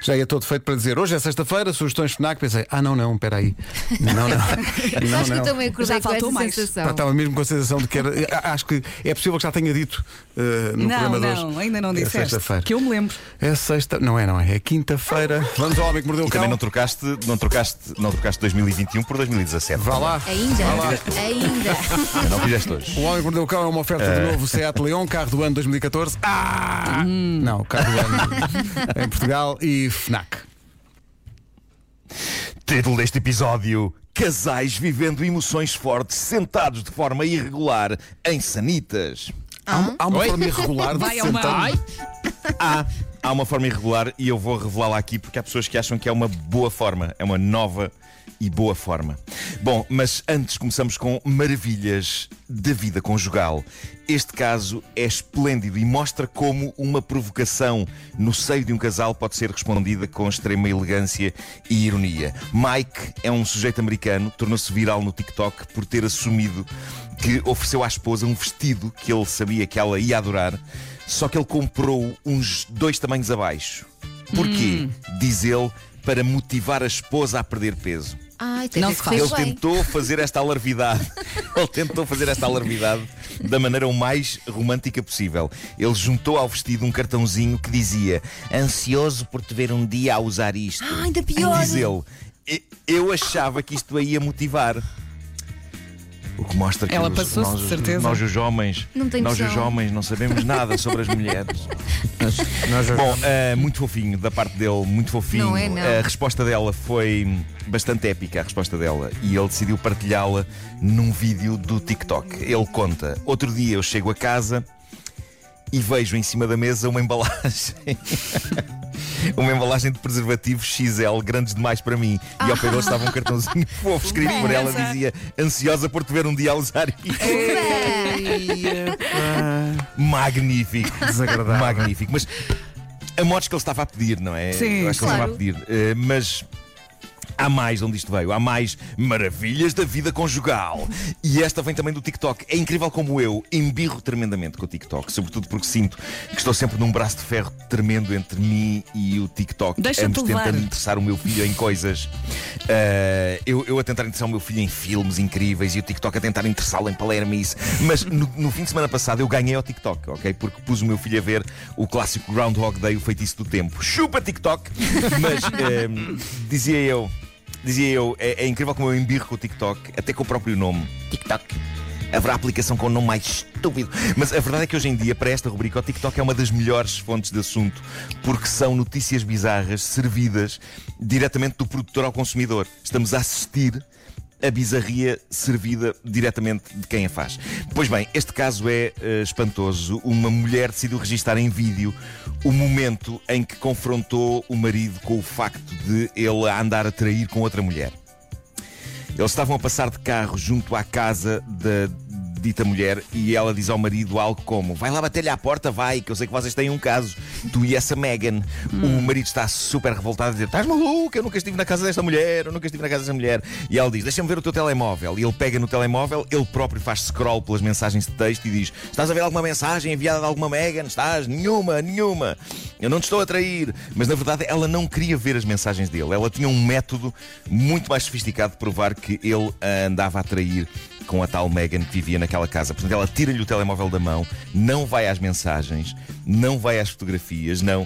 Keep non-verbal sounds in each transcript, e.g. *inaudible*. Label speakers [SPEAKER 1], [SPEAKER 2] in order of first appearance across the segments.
[SPEAKER 1] Já ia todo feito para dizer hoje é sexta-feira, sugestões FNAC. Pensei, ah, não, não, espera aí. Não, não. *laughs* não,
[SPEAKER 2] Acho que eu
[SPEAKER 1] não.
[SPEAKER 2] também acordei
[SPEAKER 3] Já
[SPEAKER 2] com
[SPEAKER 3] faltou
[SPEAKER 2] essa
[SPEAKER 3] mais.
[SPEAKER 2] sensação.
[SPEAKER 1] Pá, Estava mesmo com a sensação de que era. Acho que é possível que já tenha dito eh, no
[SPEAKER 3] Não,
[SPEAKER 1] programa de
[SPEAKER 3] não,
[SPEAKER 1] hoje.
[SPEAKER 3] ainda não
[SPEAKER 1] É
[SPEAKER 3] disseste.
[SPEAKER 1] sexta-feira.
[SPEAKER 3] que eu me lembro.
[SPEAKER 1] É sexta. Não é, não é. É quinta-feira. Vamos ao homem que mordeu o
[SPEAKER 4] E também
[SPEAKER 1] cão.
[SPEAKER 4] não trocaste, não trocaste, não trocaste 2021 por 2017.
[SPEAKER 1] Vá lá.
[SPEAKER 2] Ainda, ainda.
[SPEAKER 4] Não fizeste hoje.
[SPEAKER 1] O Homem que Mordeu o Cão é uma oferta de novo Seat Leon, carro do ano 2014. Ah! Não, carro do ano *laughs* em Portugal e FNAC.
[SPEAKER 4] Título deste episódio: Casais vivendo emoções fortes, sentados de forma irregular em sanitas.
[SPEAKER 1] Há, um- há uma forma irregular de
[SPEAKER 3] Vai
[SPEAKER 1] sentar.
[SPEAKER 4] Há, há uma forma irregular e eu vou revelá-la aqui porque há pessoas que acham que é uma boa forma, é uma nova e boa forma. Bom, mas antes começamos com maravilhas da vida conjugal. Este caso é esplêndido e mostra como uma provocação no seio de um casal pode ser respondida com extrema elegância e ironia. Mike é um sujeito americano, tornou-se viral no TikTok por ter assumido que ofereceu à esposa um vestido que ele sabia que ela ia adorar, só que ele comprou uns dois tamanhos abaixo. Porquê? Diz ele, para motivar a esposa a perder peso.
[SPEAKER 2] Ai, tem
[SPEAKER 3] Não
[SPEAKER 2] que
[SPEAKER 3] se faz.
[SPEAKER 4] Ele
[SPEAKER 2] bem.
[SPEAKER 4] tentou fazer esta alarvidade. *laughs* Ele tentou fazer esta alarvidade da maneira o mais romântica possível. Ele juntou ao vestido um cartãozinho que dizia: Ansioso por te ver um dia a usar isto.
[SPEAKER 2] Ah, ainda pior.
[SPEAKER 4] Diz ele. "E- Eu achava que isto a ia motivar. O que mostra que
[SPEAKER 3] Ela
[SPEAKER 4] os- nós,
[SPEAKER 3] de certeza.
[SPEAKER 4] nós os homens, nós os homens não sabemos nada sobre as mulheres. *laughs*
[SPEAKER 1] Nós
[SPEAKER 4] Bom, eh, muito fofinho da parte dele, muito fofinho.
[SPEAKER 2] Não é, não.
[SPEAKER 4] A resposta dela foi bastante épica, a resposta dela, e ele decidiu partilhá-la num vídeo do TikTok. Ele conta: Outro dia eu chego a casa e vejo em cima da mesa uma embalagem. *laughs* *laughs* Uma embalagem de preservativos XL grandes demais para mim. E ao pé dele estava um *laughs* cartãozinho fofo escrito por ela. Dizia: Ansiosa por te ver um dia a usar isto. Magnífico.
[SPEAKER 1] Desagradável.
[SPEAKER 4] Magnífico. Mas a modos que ele estava a pedir, não é?
[SPEAKER 3] Sim,
[SPEAKER 4] Eu acho que ele
[SPEAKER 2] claro.
[SPEAKER 4] estava a pedir. Eh, mas. Há mais de onde isto veio, há mais maravilhas da vida conjugal. E esta vem também do TikTok. É incrível como eu embirro tremendamente com o TikTok, sobretudo porque sinto que estou sempre num braço de ferro tremendo entre mim e o TikTok.
[SPEAKER 3] Levar.
[SPEAKER 4] tentando interessar o meu filho em coisas. Eh, eu, eu a tentar interessar o meu filho em filmes incríveis e o TikTok a tentar interessá-lo em palermice. Mas no, no fim de semana passado eu ganhei ao TikTok, ok? Porque pus o meu filho a ver o clássico Groundhog Day, o feitiço do tempo. Chupa TikTok! Mas eh, *laughs* dizia eu. Dizia eu, é, é incrível como eu embirro com o TikTok, até com o próprio nome. TikTok. Haverá aplicação com o nome mais estúpido. Mas a verdade é que hoje em dia, para esta rubrica, o TikTok é uma das melhores fontes de assunto, porque são notícias bizarras servidas diretamente do produtor ao consumidor. Estamos a assistir a bizarria servida diretamente de quem a faz. Pois bem, este caso é eh, espantoso. Uma mulher decidiu registar em vídeo o momento em que confrontou o marido com o facto de ele andar a trair com outra mulher. Eles estavam a passar de carro junto à casa da dita mulher e ela diz ao marido algo como: Vai lá bater-lhe à porta, vai, que eu sei que vocês têm um caso, tu e essa Megan. O marido está super revoltado a dizer: Estás maluco? Eu nunca estive na casa desta mulher, eu nunca estive na casa desta mulher. E ela diz: Deixa-me ver o teu telemóvel. E ele pega no telemóvel, ele próprio faz scroll pelas mensagens de texto e diz: Estás a ver alguma mensagem enviada de alguma Megan? Estás? Nenhuma, nenhuma. Eu não te estou a trair. Mas na verdade ela não queria ver as mensagens dele. Ela tinha um método muito mais sofisticado de provar que ele a andava a trair com a tal Megan que vivia naquela casa. Portanto, ela tira-lhe o telemóvel da mão, não vai às mensagens, não vai às fotografias, não.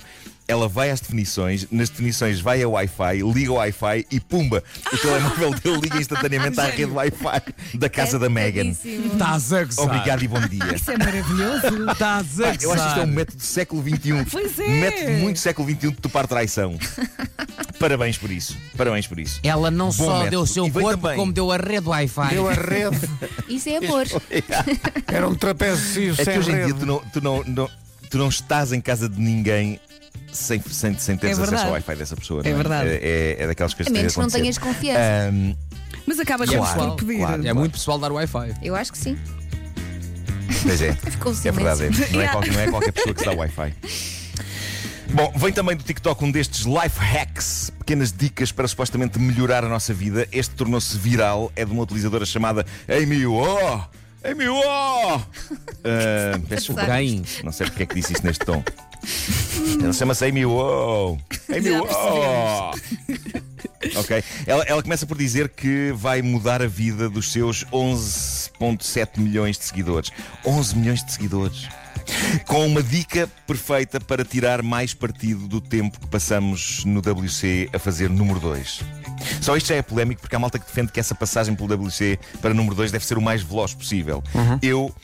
[SPEAKER 4] Ela vai às definições, nas definições vai ao Wi-Fi, liga o Wi-Fi e pumba! O telemóvel dele liga instantaneamente à *laughs* rede Wi-Fi da casa da Megan.
[SPEAKER 1] Estás a gozar.
[SPEAKER 4] Obrigado e bom dia.
[SPEAKER 3] Isso é maravilhoso.
[SPEAKER 1] Estás *laughs* a
[SPEAKER 4] Ah, eu acho que isto é um
[SPEAKER 1] gozar.
[SPEAKER 4] método do século XXI.
[SPEAKER 3] Pois é.
[SPEAKER 4] Um método muito século XXI de topar traição. *laughs* Parabéns por isso. Parabéns por isso.
[SPEAKER 5] Ela não
[SPEAKER 4] Bom
[SPEAKER 5] só
[SPEAKER 4] método.
[SPEAKER 5] deu o seu
[SPEAKER 4] E
[SPEAKER 5] corpo,
[SPEAKER 4] também-
[SPEAKER 5] como deu a rede Wi-Fi.
[SPEAKER 1] Deu a rede. *laughs*
[SPEAKER 2] Isso é amor. *laughs*
[SPEAKER 1] Era um trapézio
[SPEAKER 4] É
[SPEAKER 1] sem
[SPEAKER 4] que hoje em
[SPEAKER 1] rede.
[SPEAKER 4] dia tu não, tu, não, não- tu não estás em casa de ninguém sem, sem, sem teres
[SPEAKER 3] É
[SPEAKER 4] acesso
[SPEAKER 3] verdade.
[SPEAKER 4] ao Wi-Fi dessa pessoa.
[SPEAKER 3] É
[SPEAKER 4] não
[SPEAKER 3] verdade.
[SPEAKER 4] É, é, é daquelas coisas
[SPEAKER 2] A menos que não
[SPEAKER 4] têm
[SPEAKER 2] tenhas
[SPEAKER 4] acontecer.
[SPEAKER 2] confiança.
[SPEAKER 4] Ahm,
[SPEAKER 3] Mas acaba
[SPEAKER 4] Claro,
[SPEAKER 3] sempre por pedir.
[SPEAKER 4] claro.
[SPEAKER 5] É muito pessoal dar Wi-Fi.
[SPEAKER 2] Eu acho que sim.
[SPEAKER 4] pois é. *laughs*
[SPEAKER 2] Ficou
[SPEAKER 4] É
[SPEAKER 2] silêncio.
[SPEAKER 4] verdade, é. Não, é
[SPEAKER 3] Yeah.
[SPEAKER 4] qualquer, não é qualquer pessoa que se dá Wi-Fi. Bom, vem também do TikTok um destes life hacks, pequenas dicas para supostamente melhorar a nossa vida. Este tornou-se viral, é de uma utilizadora chamada Amy Oh! Amy Oh! *laughs* Ah, peço? Não sei porque é que disse isso neste tom. Ela chama-se Amy Wow. Amy Wow. Ok. Ela, ela começa por dizer que vai mudar a vida dos seus 11,7 milhões de seguidores. 11 milhões de seguidores. Com uma dica perfeita para tirar mais partido do tempo que passamos no WC a fazer número 2. Só isto já é polémico porque há malta que defende que essa passagem pelo WC para número 2 deve ser o mais veloz possível. Eu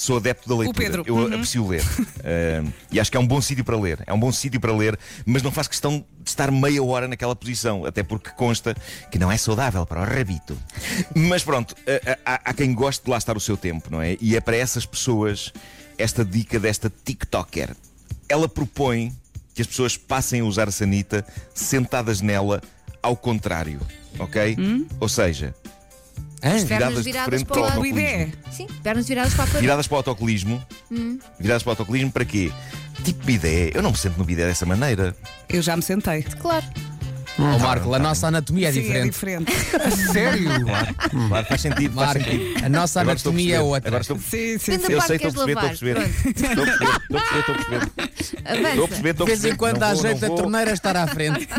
[SPEAKER 4] sou adepto da leitura.
[SPEAKER 3] Pedro.
[SPEAKER 4] Eu aprecio ler. *laughs* Uh, e acho que é um bom sítio para ler. É um bom sítio para ler, mas não faz questão de estar meia hora naquela posição, até porque consta que não é saudável para o rabito. Mas pronto, uh, há, há quem goste de lá estar o seu tempo, não é? E é para essas pessoas esta dica desta TikToker. Ela propõe que as pessoas passem a usar a sanita sentadas nela ao contrário, ok? Ou seja?
[SPEAKER 2] Pernas
[SPEAKER 4] viradas de
[SPEAKER 2] viradas
[SPEAKER 4] frente
[SPEAKER 2] para
[SPEAKER 4] para
[SPEAKER 2] o
[SPEAKER 4] o
[SPEAKER 2] lado.
[SPEAKER 3] O bidé.
[SPEAKER 2] Sim, pernas viradas para a parede.
[SPEAKER 4] Viradas para o autocolismo. Viradas para o autocolismo para quê? Tipo bidé. Eu não me sento no bidé dessa maneira.
[SPEAKER 3] Eu já me sentei.
[SPEAKER 2] Claro.
[SPEAKER 5] Ó Marco, a nossa anatomia é
[SPEAKER 3] Sim, é
[SPEAKER 5] diferente.
[SPEAKER 3] diferente. *laughs*
[SPEAKER 5] Sério?
[SPEAKER 4] Claro, claro faz sentido. Faz
[SPEAKER 5] Marco,
[SPEAKER 4] sentido.
[SPEAKER 5] a nossa
[SPEAKER 4] Agora
[SPEAKER 5] anatomia é outra.
[SPEAKER 4] Agora estou...
[SPEAKER 3] Sim, sim, sim.
[SPEAKER 4] Eu sei,
[SPEAKER 2] que
[SPEAKER 4] estou a perceber, estou a perceber. Estou a perceber, estou a perceber, estou a perceber. Estou a perceber,
[SPEAKER 5] De vez em quando há jeito a torneira estar à frente. *laughs*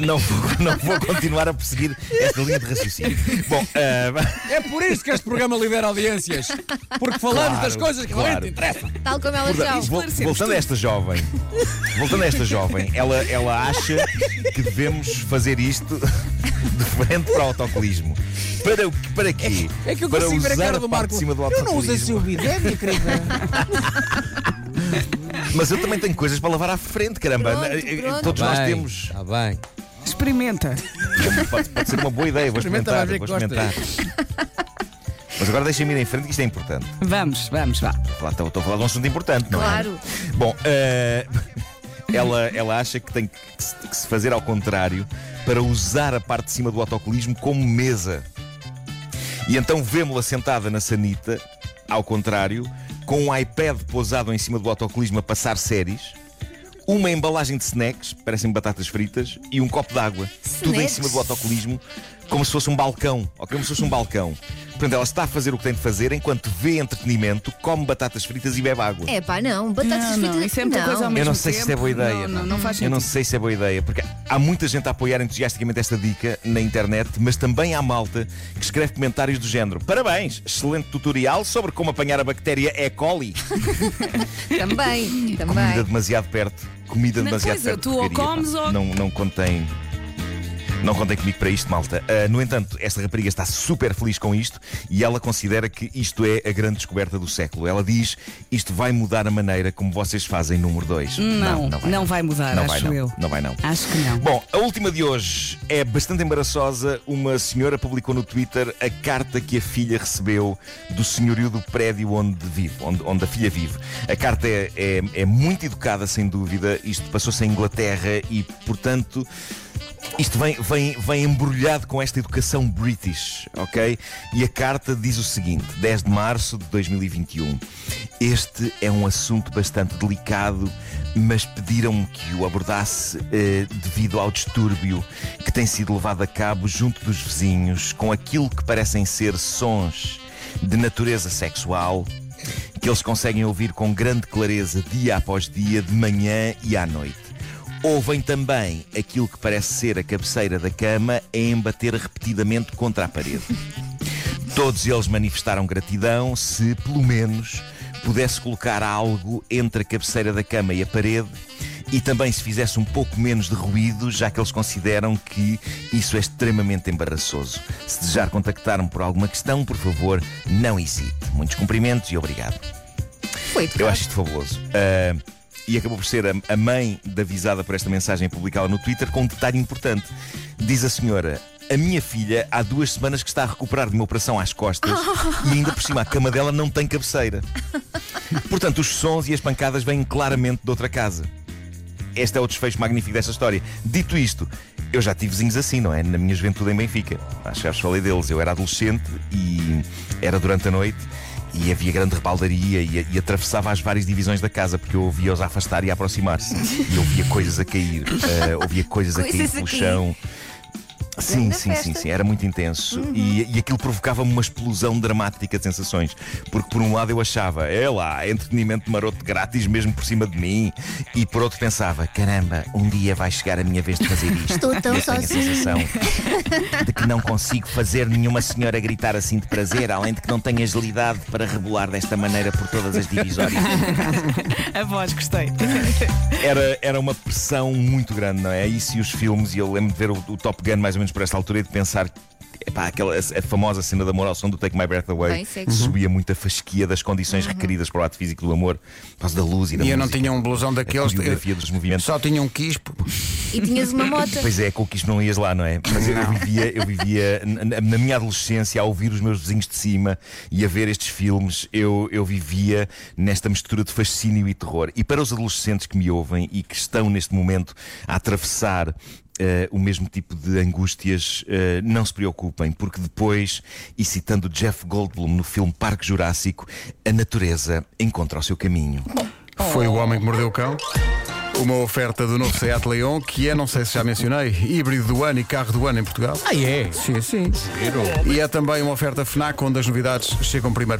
[SPEAKER 4] Não vou, não vou continuar a perseguir esta linha de raciocínio. Bom, ah,
[SPEAKER 5] É por isso que este programa lidera audiências. Porque falamos
[SPEAKER 4] Claro,
[SPEAKER 5] das coisas que
[SPEAKER 4] claro.
[SPEAKER 5] realmente interessam.
[SPEAKER 2] Tal como elas são.
[SPEAKER 4] vol- voltando a esta jovem, voltando a esta jovem, ela, ela acha que devemos fazer isto *laughs* de frente para o autocolismo. Para, o- para quê?
[SPEAKER 5] É que eu
[SPEAKER 4] para
[SPEAKER 5] consigo ver a
[SPEAKER 4] usar
[SPEAKER 5] cara do
[SPEAKER 4] parte
[SPEAKER 5] Marco.
[SPEAKER 4] de cima do
[SPEAKER 5] Eu não uso
[SPEAKER 4] autocolismo.
[SPEAKER 5] o bidé, minha querida. *laughs*
[SPEAKER 4] Mas eu também tenho coisas para lavar à frente, caramba.
[SPEAKER 2] Pronto, pronto.
[SPEAKER 4] Todos nós
[SPEAKER 5] Bem,
[SPEAKER 4] temos.
[SPEAKER 5] Está bem.
[SPEAKER 3] Experimenta.
[SPEAKER 4] Pode, pode ser uma boa ideia, vou
[SPEAKER 5] Experimenta,
[SPEAKER 4] experimentar. Vou experimentar. Mas agora deixem-me ir em frente, que isto é importante.
[SPEAKER 3] Vamos, vamos, vá.
[SPEAKER 4] Lá Estou, estou a falar de um assunto importante, não é?
[SPEAKER 2] Claro.
[SPEAKER 4] Bom, eh, ela, ela acha que tem que se, que se fazer ao contrário para usar a parte de cima do autocolismo como mesa. E então vemos-la sentada na sanita, ao contrário, com um iPad pousado em cima do autocolismo a passar séries, uma embalagem de snacks, parecem batatas fritas, e um copo de água. Tudo em cima do autocolismo, como se fosse um balcão. Ok, como se fosse um balcão. Portanto, ela está a fazer o que tem de fazer enquanto vê entretenimento, come batatas fritas e bebe água.
[SPEAKER 2] É pá, não. Batatas
[SPEAKER 3] Não, não,
[SPEAKER 2] fritas.
[SPEAKER 3] isso é muita coisa ao mesmo
[SPEAKER 4] Eu não sei se é
[SPEAKER 3] tempo.
[SPEAKER 4] boa ideia.
[SPEAKER 3] Não, não, não faz
[SPEAKER 4] Eu
[SPEAKER 3] sentido.
[SPEAKER 4] não sei se é boa ideia, porque há muita gente a apoiar entusiasticamente esta dica na internet, mas também há malta que escreve comentários do género: Parabéns, excelente tutorial sobre como apanhar a bactéria E. coli. *laughs*
[SPEAKER 2] Também.
[SPEAKER 4] Comida
[SPEAKER 2] Também.
[SPEAKER 4] demasiado perto. Comida
[SPEAKER 3] Mas,
[SPEAKER 4] demasiado
[SPEAKER 3] pois é,
[SPEAKER 4] perto.
[SPEAKER 3] tu ou comes ou-
[SPEAKER 4] Não, não contém. Não contem comigo para isto, malta. Ah, no entanto, esta rapariga está super feliz com isto e ela considera que isto é a grande descoberta do século. Ela diz: isto vai mudar a maneira como vocês fazem número 2.
[SPEAKER 3] Não, não vai mudar,
[SPEAKER 4] não
[SPEAKER 3] acho
[SPEAKER 4] vai, não.
[SPEAKER 3] eu.
[SPEAKER 4] Não vai, não.
[SPEAKER 3] Acho que não.
[SPEAKER 4] Bom, a última de hoje é bastante embaraçosa. Uma senhora publicou no Twitter a carta que a filha recebeu do senhorio do prédio onde vive, onde, onde a filha vive. A carta é, é, é muito educada, sem dúvida. Isto passou-se em Inglaterra e, portanto. Isto vem, vem, vem embrulhado com esta educação british, ok? E a carta diz o seguinte: 10 de março de 2021. Este é um assunto bastante delicado, mas pediram-me que o abordasse eh, devido ao distúrbio que tem sido levado a cabo junto dos vizinhos com aquilo que parecem ser sons de natureza sexual que eles conseguem ouvir com grande clareza dia após dia, de manhã e à noite. Ouvem também aquilo que parece ser a cabeceira da cama a embater repetidamente contra a parede. Todos eles manifestaram gratidão se, pelo menos, pudesse colocar algo entre a cabeceira da cama e a parede e também se fizesse um pouco menos de ruído, já que eles consideram que isso é extremamente embaraçoso. Se desejar contactar-me por alguma questão, por favor, não hesite. Muitos cumprimentos e obrigado.
[SPEAKER 2] Foi
[SPEAKER 4] Eu acho isto fabuloso. Ah, e acabou por ser a, a mãe da avisada por esta mensagem publicada no Twitter com um detalhe importante. Diz a senhora. A minha filha há duas semanas que está a recuperar de uma operação às costas e ainda por cima a cama dela não tem cabeceira. Portanto, os sons e as pancadas vêm claramente de outra casa. Este é o desfecho magnífico desta história. Dito isto, eu já tive vizinhos assim, não é? Na minha juventude em Benfica. Acho que já falei deles. Eu era adolescente e era durante a noite e havia grande rebaldaria e, e atravessava as várias divisões da casa porque eu ouvia-os a afastar e aproximar-se. E ouvia coisas a cair, eh, ouvia coisas a cair pelo chão. Sim, sim, sim,
[SPEAKER 2] festa. Uhum.
[SPEAKER 4] sim, era muito intenso e, e aquilo provocava-me uma explosão dramática de sensações. Porque por um lado eu achava, é lá, entretenimento maroto grátis mesmo por cima de mim, e por outro pensava, caramba, um dia vai chegar a minha vez de fazer isto.
[SPEAKER 2] Estou tão
[SPEAKER 4] E eu tenho a sensação de que não consigo fazer nenhuma senhora gritar assim de prazer, além de que não tenho agilidade para rebolar desta maneira por todas as divisórias.
[SPEAKER 3] A voz, gostei.
[SPEAKER 4] Era, era uma pressão muito grande, não é? Isso e os filmes, e eu lembro de ver o, o Top Gun mais ou menos por esta altura e de pensar. Epá, aquela, a, a famosa cena de amor ao som do Take My Breath Away
[SPEAKER 2] Bem,
[SPEAKER 4] subia muito a fasquia das condições requeridas para o ato físico do amor, por causa da luz e da
[SPEAKER 1] E eu não
[SPEAKER 4] música,
[SPEAKER 1] tinha um blusão
[SPEAKER 4] a
[SPEAKER 1] daqueles.
[SPEAKER 4] coreografia dos movimentos.
[SPEAKER 1] Só tinha um quispo.
[SPEAKER 2] E tinhas uma moto.
[SPEAKER 4] Pois é, com o que isto não ias lá, não é? Mas eu, eu vivia, eu vivia na, na minha adolescência a ouvir os meus vizinhos de cima e a ver estes filmes, eu, eu vivia nesta mistura de fascínio e terror. E para os adolescentes que me ouvem e que estão neste momento a atravessar. Eh, o mesmo tipo de angústias, eh, não se preocupem, porque depois, e citando Jeff Goldblum no filme Parque Jurássico, a natureza encontra o seu caminho.
[SPEAKER 1] Foi o homem que mordeu o cão. Uma oferta do novo Seat Leon, que é, não sei se já mencionei, híbrido do ano e carro do ano em Portugal.
[SPEAKER 5] Ah, é?
[SPEAKER 1] Sim, sim. E é também uma oferta FNAC onde as novidades chegam primeiro.